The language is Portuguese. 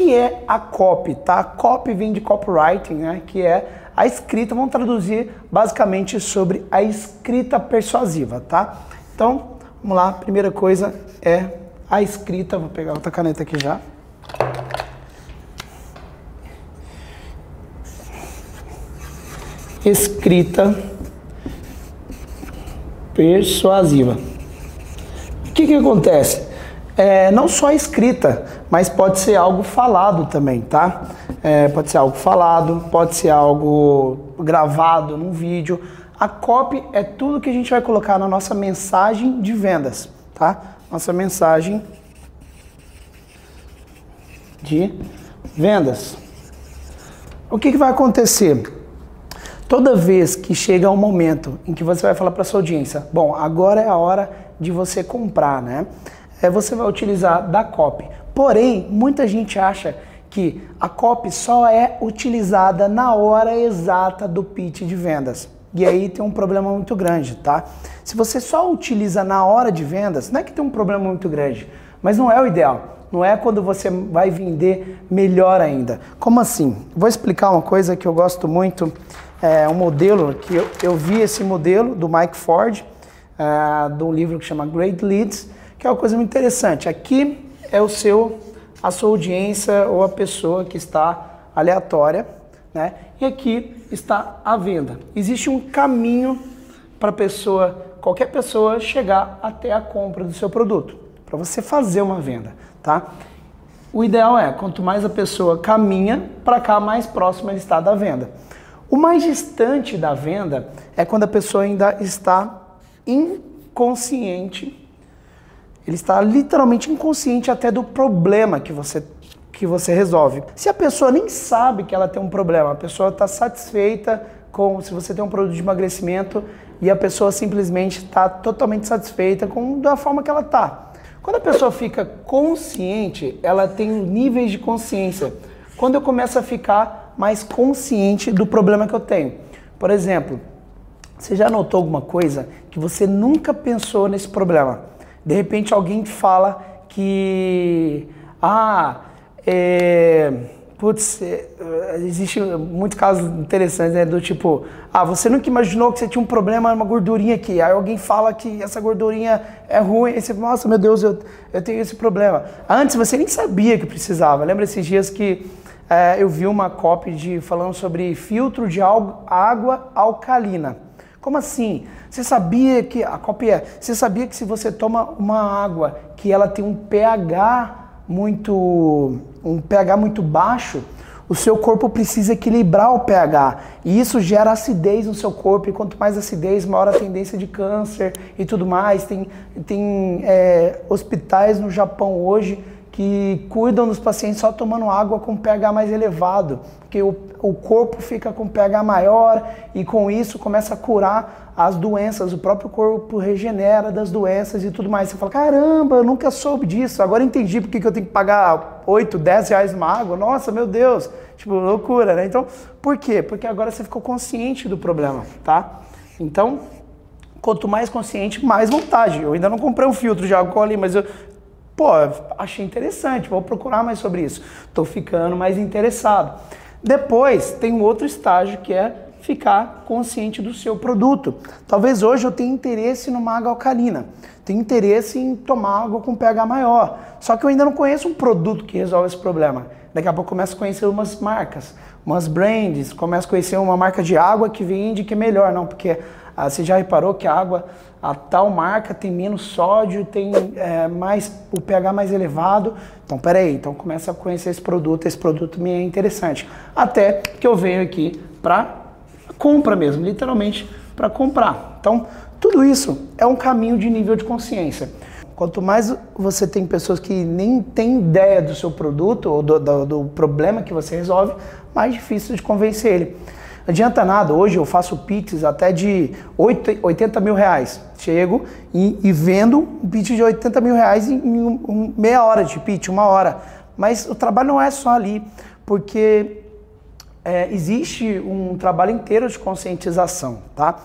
que é a copy, tá? Copy vem de copywriting, né? Que é a escrita, vamos traduzir basicamente sobre a escrita persuasiva, tá? Então, vamos lá, primeira coisa é a escrita, vou pegar outra caneta aqui já. Escrita persuasiva. O que, que acontece? É, não só escrita, mas pode ser algo falado também, tá? É, pode ser algo falado, pode ser algo gravado num vídeo. A copy é tudo que a gente vai colocar na nossa mensagem de vendas, tá? Nossa mensagem de vendas. O que, que vai acontecer? Toda vez que chega um momento em que você vai falar para sua audiência, bom, agora é a hora de você comprar, né? É, você vai utilizar da copy. Porém, muita gente acha que a copy só é utilizada na hora exata do pitch de vendas. E aí tem um problema muito grande, tá? Se você só utiliza na hora de vendas, não é que tem um problema muito grande, mas não é o ideal. Não é quando você vai vender melhor ainda. Como assim? Vou explicar uma coisa que eu gosto muito. É um modelo que eu, eu vi esse modelo do Mike Ford, é, de um livro que chama Great Leads, que é uma coisa muito interessante. Aqui é o seu, a sua audiência ou a pessoa que está aleatória, né? E aqui está a venda. Existe um caminho para pessoa, qualquer pessoa chegar até a compra do seu produto, para você fazer uma venda, tá? O ideal é, quanto mais a pessoa caminha para cá, mais próxima está da venda. O mais distante da venda é quando a pessoa ainda está inconsciente ele está literalmente inconsciente até do problema que você que você resolve. Se a pessoa nem sabe que ela tem um problema, a pessoa está satisfeita com se você tem um produto de emagrecimento e a pessoa simplesmente está totalmente satisfeita com da forma que ela está. Quando a pessoa fica consciente, ela tem níveis de consciência. Quando eu começo a ficar mais consciente do problema que eu tenho. Por exemplo, você já notou alguma coisa que você nunca pensou nesse problema? De repente alguém fala que, ah, é, putz, é, existe muitos casos interessantes, né, do tipo, ah, você nunca imaginou que você tinha um problema, uma gordurinha aqui, aí alguém fala que essa gordurinha é ruim, e você, nossa, meu Deus, eu, eu tenho esse problema. Antes você nem sabia que precisava. Lembra esses dias que é, eu vi uma cópia de falando sobre filtro de água alcalina. Como assim? Você sabia que a cópia é? Você sabia que se você toma uma água que ela tem um pH muito um pH muito baixo, o seu corpo precisa equilibrar o pH e isso gera acidez no seu corpo e quanto mais acidez, maior a tendência de câncer e tudo mais. Tem, tem é, hospitais no Japão hoje que cuidam dos pacientes só tomando água com pH mais elevado, porque o, o corpo fica com pH maior e com isso começa a curar as doenças, o próprio corpo regenera das doenças e tudo mais. Você fala, caramba, eu nunca soube disso, agora entendi porque que eu tenho que pagar 8, 10 reais numa água, nossa, meu Deus, tipo, loucura, né? Então, por quê? Porque agora você ficou consciente do problema, tá? Então, quanto mais consciente, mais vontade. Eu ainda não comprei um filtro de água ali, mas eu, pô, achei interessante, vou procurar mais sobre isso. Estou ficando mais interessado. Depois tem um outro estágio que é ficar consciente do seu produto. Talvez hoje eu tenha interesse numa água alcalina, tenho interesse em tomar água com pH maior, só que eu ainda não conheço um produto que resolve esse problema. Daqui a pouco eu começo a conhecer umas marcas, umas brands, começo a conhecer uma marca de água que vende que é melhor, não, porque ah, você já reparou que a água, a tal marca tem menos sódio, tem é, mais o pH mais elevado. Então, peraí, então começa a conhecer esse produto, esse produto me é interessante. Até que eu venho aqui para compra mesmo, literalmente para comprar. Então, tudo isso é um caminho de nível de consciência. Quanto mais você tem pessoas que nem têm ideia do seu produto ou do, do, do problema que você resolve, mais difícil de convencer ele. Não adianta nada, hoje eu faço pitches até de 80 mil reais. Chego e, e vendo um pitch de 80 mil reais em, em um, meia hora de pitch, uma hora. Mas o trabalho não é só ali, porque é, existe um trabalho inteiro de conscientização, tá?